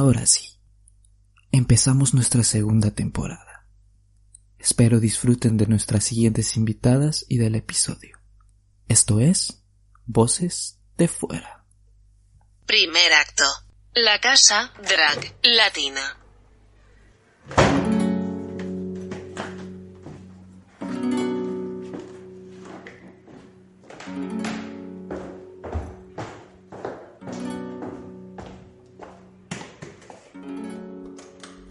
Ahora sí, empezamos nuestra segunda temporada. Espero disfruten de nuestras siguientes invitadas y del episodio. Esto es Voces de Fuera. Primer acto. La Casa Drag Latina.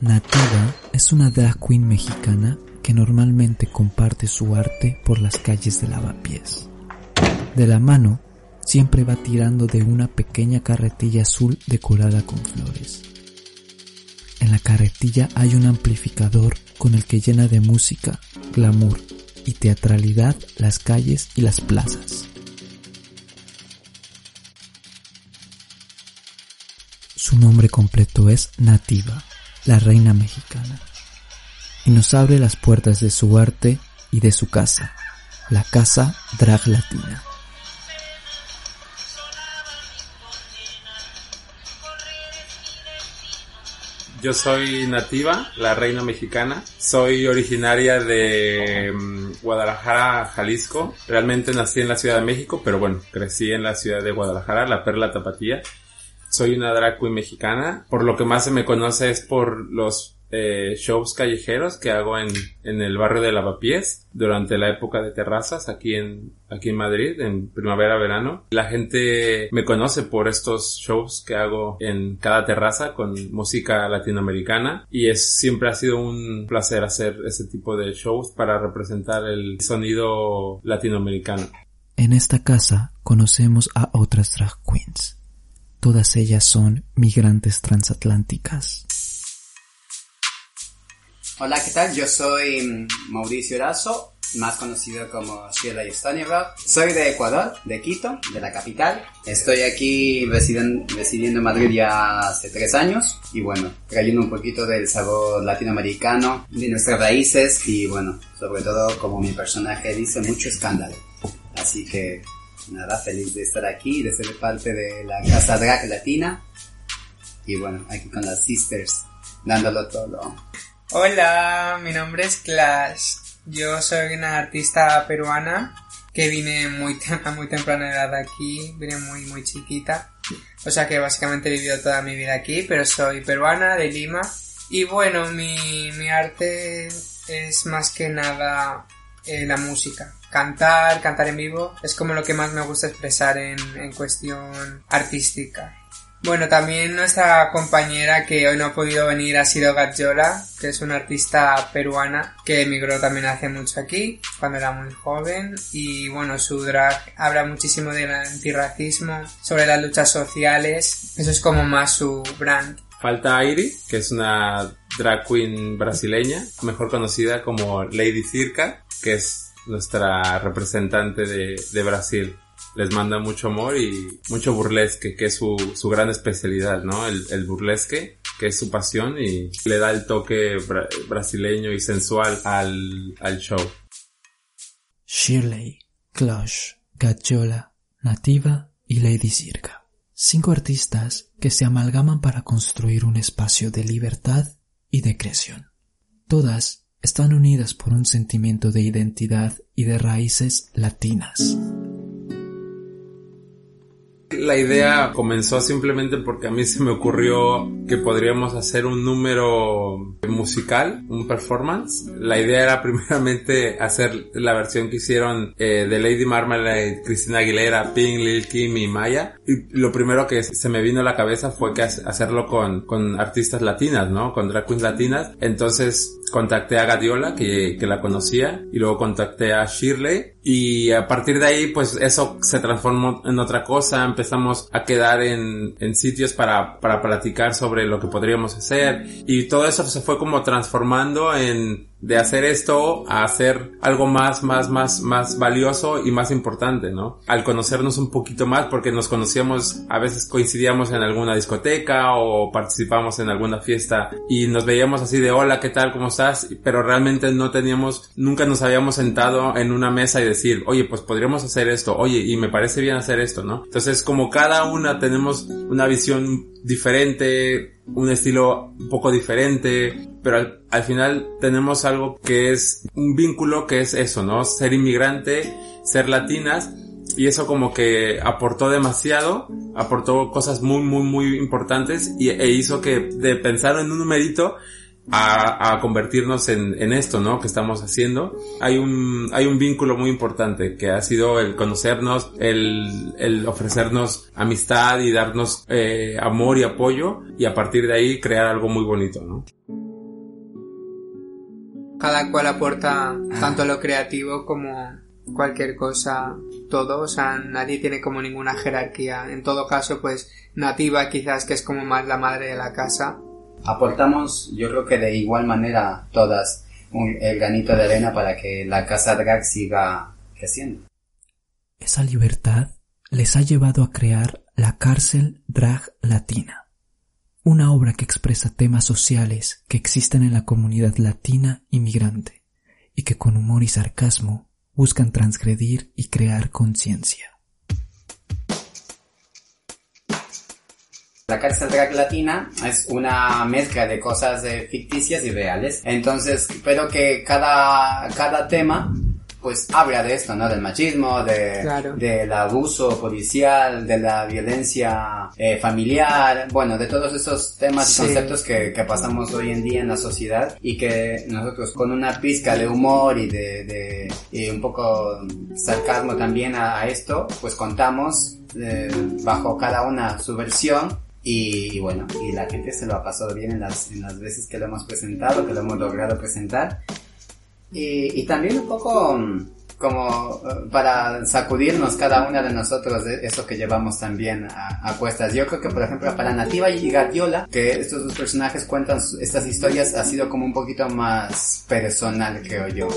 Nativa es una drag queen mexicana que normalmente comparte su arte por las calles de Lavapiés. De la mano, siempre va tirando de una pequeña carretilla azul decorada con flores. En la carretilla hay un amplificador con el que llena de música, glamour y teatralidad las calles y las plazas. Su nombre completo es Nativa la reina mexicana, y nos abre las puertas de su arte y de su casa, la Casa Drag Latina. Yo soy nativa, la reina mexicana. Soy originaria de mm, Guadalajara, Jalisco. Realmente nací en la Ciudad de México, pero bueno, crecí en la ciudad de Guadalajara, la Perla Tapatía. Soy una drag queen mexicana. Por lo que más se me conoce es por los eh, shows callejeros que hago en, en el barrio de Lavapiés durante la época de terrazas aquí en, aquí en Madrid, en primavera-verano. La gente me conoce por estos shows que hago en cada terraza con música latinoamericana y es, siempre ha sido un placer hacer ese tipo de shows para representar el sonido latinoamericano. En esta casa conocemos a otras drag queens Todas ellas son migrantes transatlánticas. Hola, ¿qué tal? Yo soy mm, Mauricio Erazo, más conocido como Sheila Rock. Soy de Ecuador, de Quito, de la capital. Estoy aquí residiendo en Madrid ya hace tres años y bueno, trayendo un poquito del sabor latinoamericano, de nuestras raíces y bueno, sobre todo como mi personaje dice, mucho escándalo. Así que nada, feliz de estar aquí, de ser parte de la Casa Drag Latina. Y bueno, aquí con las sisters, dándolo todo. Hola, mi nombre es Clash. Yo soy una artista peruana que vine muy a muy temprana edad aquí, vine muy muy chiquita. O sea que básicamente he vivido toda mi vida aquí, pero soy peruana de Lima. Y bueno, mi, mi arte es más que nada eh, la música cantar, cantar en vivo, es como lo que más me gusta expresar en, en cuestión artística. Bueno, también nuestra compañera que hoy no ha podido venir ha sido Gatjola, que es una artista peruana que emigró también hace mucho aquí, cuando era muy joven. Y bueno, su drag habla muchísimo del antirracismo, sobre las luchas sociales. Eso es como más su brand. Falta Airi, que es una drag queen brasileña, mejor conocida como Lady Circa, que es nuestra representante de, Brasil. Les manda mucho amor y mucho burlesque, que es su, gran especialidad, ¿no? El, burlesque, que es su pasión y le da el toque brasileño y sensual al, show. Shirley, Clush, Gachola, Nativa y Lady Circa. Cinco artistas que se amalgaman para construir un espacio de libertad y de creación. Todas están unidas por un sentimiento de identidad y de raíces latinas. La idea comenzó simplemente porque a mí se me ocurrió que podríamos hacer un número musical, un performance. La idea era primeramente hacer la versión que hicieron eh, de Lady Marmalade, Cristina Aguilera, Pink, Lil Kim y Maya. Y lo primero que se me vino a la cabeza fue que hacerlo con, con artistas latinas, ¿no? Con drag queens latinas. Entonces contacté a Gadiola, que, que la conocía, y luego contacté a Shirley, y a partir de ahí, pues eso se transformó en otra cosa, empezamos a quedar en, en sitios para, para platicar sobre lo que podríamos hacer, y todo eso se fue como transformando en de hacer esto a hacer algo más, más, más, más valioso y más importante, ¿no? Al conocernos un poquito más, porque nos conocíamos, a veces coincidíamos en alguna discoteca o participamos en alguna fiesta y nos veíamos así de hola, ¿qué tal? ¿Cómo estás? Pero realmente no teníamos, nunca nos habíamos sentado en una mesa y decir, oye, pues podríamos hacer esto, oye, y me parece bien hacer esto, ¿no? Entonces, como cada una tenemos una visión diferente, un estilo un poco diferente, pero al, al, final tenemos algo que es un vínculo que es eso, ¿no? Ser inmigrante, ser latinas, y eso como que aportó demasiado, aportó cosas muy, muy, muy importantes y, e hizo que de pensar en un numerito a, a convertirnos en, en, esto, ¿no? Que estamos haciendo. Hay un, hay un vínculo muy importante que ha sido el conocernos, el, el ofrecernos amistad y darnos eh, amor y apoyo y a partir de ahí crear algo muy bonito, ¿no? Cada cual aporta tanto lo creativo como cualquier cosa, todo, o sea, nadie tiene como ninguna jerarquía. En todo caso, pues Nativa quizás que es como más la madre de la casa, aportamos, yo creo que de igual manera todas un, el granito de arena para que la casa drag siga creciendo. Esa libertad les ha llevado a crear la cárcel drag latina, una obra que expresa temas sociales que existen en la comunidad latina inmigrante y que con humor y sarcasmo buscan transgredir y crear conciencia. La cárcel drag latina es una mezcla de cosas eh, ficticias y reales. Entonces, pero que cada, cada tema pues habla de esto, ¿no? Del machismo, de, Claro. del abuso policial, de la violencia eh, familiar, bueno, de todos esos temas y Sí. conceptos que, que pasamos hoy en día en la sociedad y que nosotros con una pizca de humor y de, de y un poco sarcasmo también a, a esto, pues contamos eh, bajo cada una su versión y, y bueno, y la gente se lo ha pasado bien en las, en las veces que lo hemos presentado, que lo hemos logrado presentar. Y, y también un poco mm, como eh, para sacudirnos cada una de nosotros de eso que llevamos también a, a cuestas. Yo creo que, por ejemplo, para Nativa y Gadiola, que estos dos personajes cuentan estas historias, ha sido como un poquito más personal, creo yo.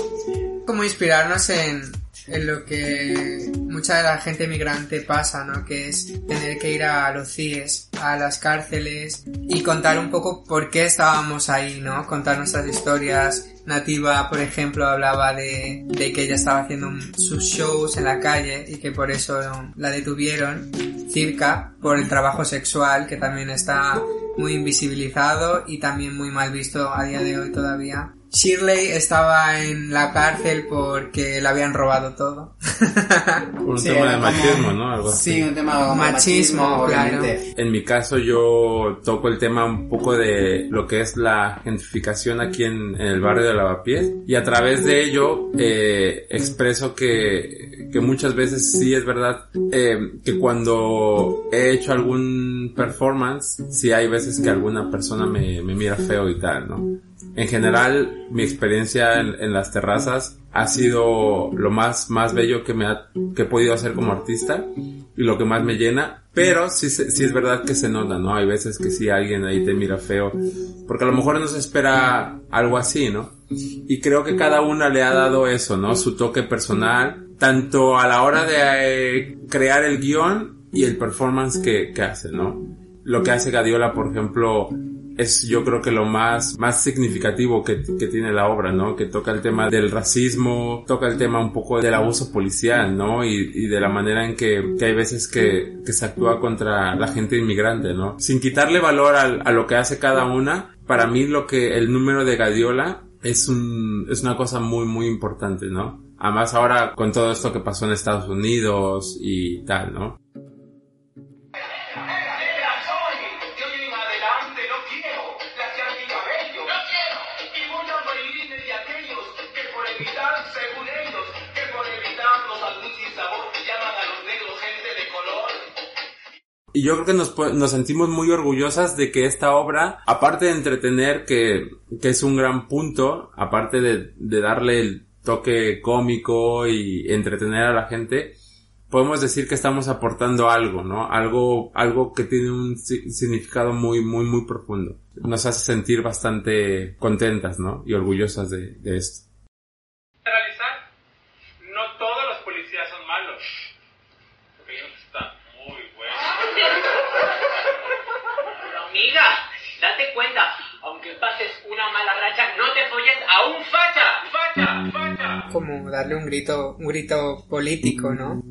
como inspirarnos en, en lo que mucha de la gente migrante pasa, ¿no? Que es tener que ir a los CIES, a las cárceles y contar un poco por qué estábamos ahí, ¿no? Contar nuestras historias. Nativa, por ejemplo, hablaba de, de que ella estaba haciendo sus shows en la calle y que por eso la detuvieron. Circa, por el trabajo sexual, que también está muy invisibilizado y también muy mal visto a día de hoy todavía. Shirley estaba en la cárcel porque le habían robado todo. Un Sí, tema de como- machismo, ¿no? Algo así. Sí, un tema como Machismo, claro. obviamente. En mi caso yo toco el tema un poco de lo que es la gentrificación aquí en, en el barrio de Lavapiés y a través de ello eh, expreso que, que muchas veces sí es verdad eh, que cuando he hecho algún performance sí hay veces que alguna persona me, me mira feo y tal, ¿no? En general, mi experiencia en, en las terrazas ha sido lo más, más bello que me ha, que he podido hacer como artista y lo que más me llena, pero sí, sí es verdad que se nota, ¿no? Hay veces que sí alguien ahí te mira feo, porque a lo mejor no se espera algo así, ¿no? Y creo que cada una le ha dado eso, ¿no? Su toque personal, tanto a la hora de eh, crear el guion y el performance que, que hace, ¿no? Lo que hace Gadiola, por ejemplo, es yo creo que lo más, más significativo que, que tiene la obra, ¿no? Que toca el tema del racismo, toca el tema un poco del abuso policial, ¿no? Y, y de la manera en que, que hay veces que, que se actúa contra la gente inmigrante, ¿no? Sin quitarle valor al- a lo que hace cada una, para mí lo que el número de Gadiola es un, es una cosa muy, muy importante, ¿no? Además ahora con todo esto que pasó en Estados Unidos y tal, ¿no? Y yo creo que nos, nos sentimos muy orgullosas de que esta obra, aparte de entretener, que, que es un gran punto, aparte de, de darle el toque cómico y entretener a la gente, podemos decir que estamos aportando algo, ¿no? Algo, algo que tiene un si- significado muy, muy, muy profundo. Nos hace sentir bastante contentas, ¿no? Y orgullosas de, de esto. Generalizar, no todos los policías son malos. Porque hay uno que está muy bueno. Pero amiga, date cuenta, aunque pases una mala racha, no te folles a un facha, facha, facha. Como darle un grito, un grito político, ¿no?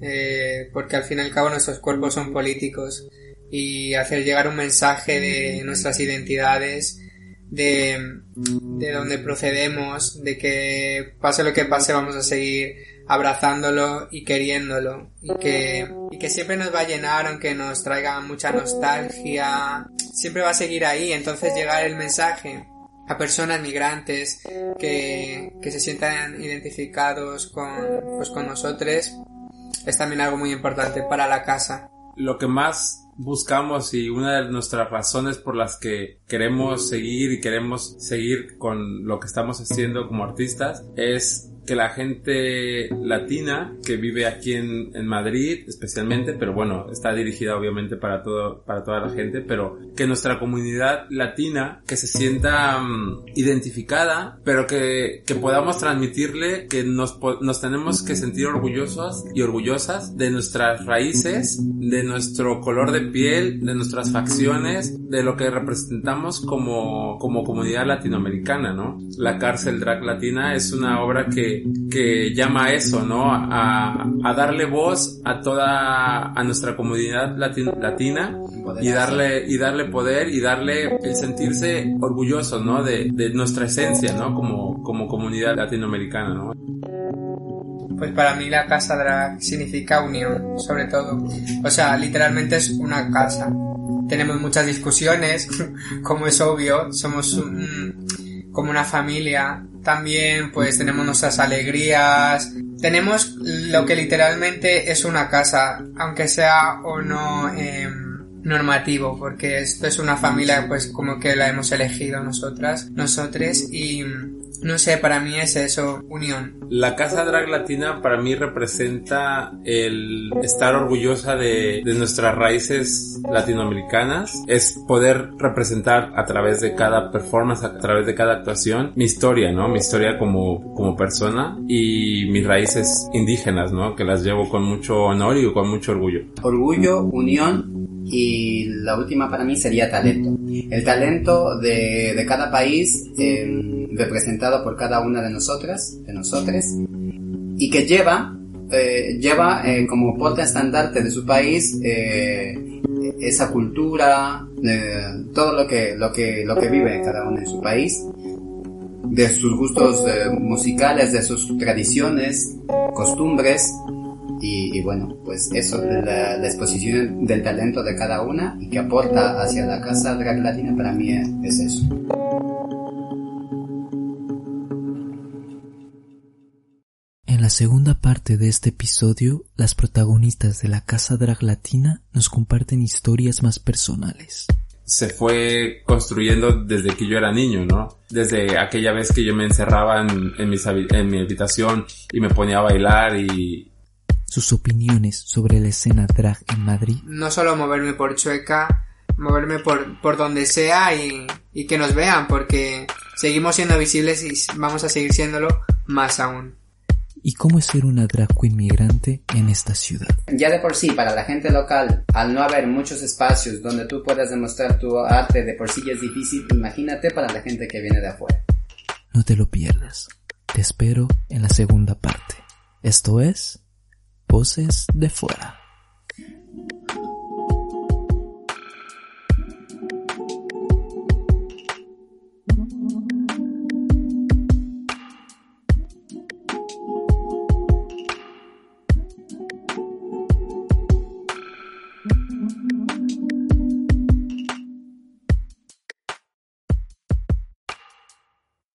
Eh, porque al fin y al cabo nuestros cuerpos son políticos y hacer llegar un mensaje de nuestras identidades, de, de dónde procedemos, de que pase lo que pase vamos a seguir abrazándolo y queriéndolo y que, y que siempre nos va a llenar aunque nos traiga mucha nostalgia, siempre va a seguir ahí, entonces llegar el mensaje a personas migrantes que, que se sientan identificados con, pues con nosotros es también algo muy importante para la casa. Lo que más buscamos y una de nuestras razones por las que queremos seguir y queremos seguir con lo que estamos haciendo como artistas es que la gente latina que vive aquí en, en, Madrid especialmente, pero bueno, está dirigida obviamente para todo, para toda la gente, pero que nuestra comunidad latina que se sienta um, identificada, pero que, que podamos transmitirle que nos, nos tenemos que sentir orgullosos y orgullosas de nuestras raíces, de nuestro color de piel, de nuestras facciones, de lo que representamos como, como comunidad latinoamericana, ¿no? La cárcel drag latina es una obra que que, llama a eso, ¿no? A, a, darle voz a toda, a nuestra comunidad latina y darle, y darle poder y darle el sentirse orgulloso, ¿no? De, de nuestra esencia, ¿no? Como, como comunidad latinoamericana, ¿no? Pues para mí la casa drag significa unión, sobre todo. O sea, literalmente es una casa. Tenemos muchas discusiones, como es obvio, somos un, como una familia. También pues tenemos nuestras alegrías. Tenemos lo que literalmente es una casa, aunque sea o no eh, normativo, porque esto es una familia pues como que la hemos elegido nosotras, nosotros y no sé, para mí es eso, unión. La Casa Drag Latina para mí representa el estar orgullosa de, de, nuestras raíces latinoamericanas, es poder representar a través de cada performance, a través de cada actuación, mi historia, ¿no? Mi historia como, como persona y mis raíces indígenas, ¿no? Que las llevo con mucho honor y con mucho orgullo. Orgullo, unión y la última para mí sería talento. El talento de, de cada país eh, representado por cada una de nosotras, de nosotros, y que lleva, eh, lleva eh, como porta estandarte de su país eh, esa cultura, todo lo que, lo, que, lo que vive cada uno en su país, de sus gustos musicales, de sus tradiciones, costumbres, y, y, bueno, pues eso, la, la, exposición del talento de cada una y que aporta hacia la casa drag latina para mí es, es eso. En la segunda parte de este episodio, las protagonistas de la Casa Drag Latina nos comparten historias más personales. Se fue construyendo desde que yo era niño, ¿no? Desde aquella vez que yo me encerraba en, en, mis, en mi habitación y me ponía a bailar y, sus opiniones sobre la escena drag en Madrid. No solo moverme por Chueca, moverme por, por donde sea y, y que nos vean, porque seguimos siendo visibles y vamos a seguir siéndolo más aún. ¿Y cómo es ser una drag queen migrante en esta ciudad? Ya de por sí, para la gente local, al no haber muchos espacios donde tú puedas demostrar tu arte de por sí ya es difícil, imagínate para la gente que viene de afuera. No te lo pierdas. Te espero en la segunda parte. Esto es Voces de Fuera.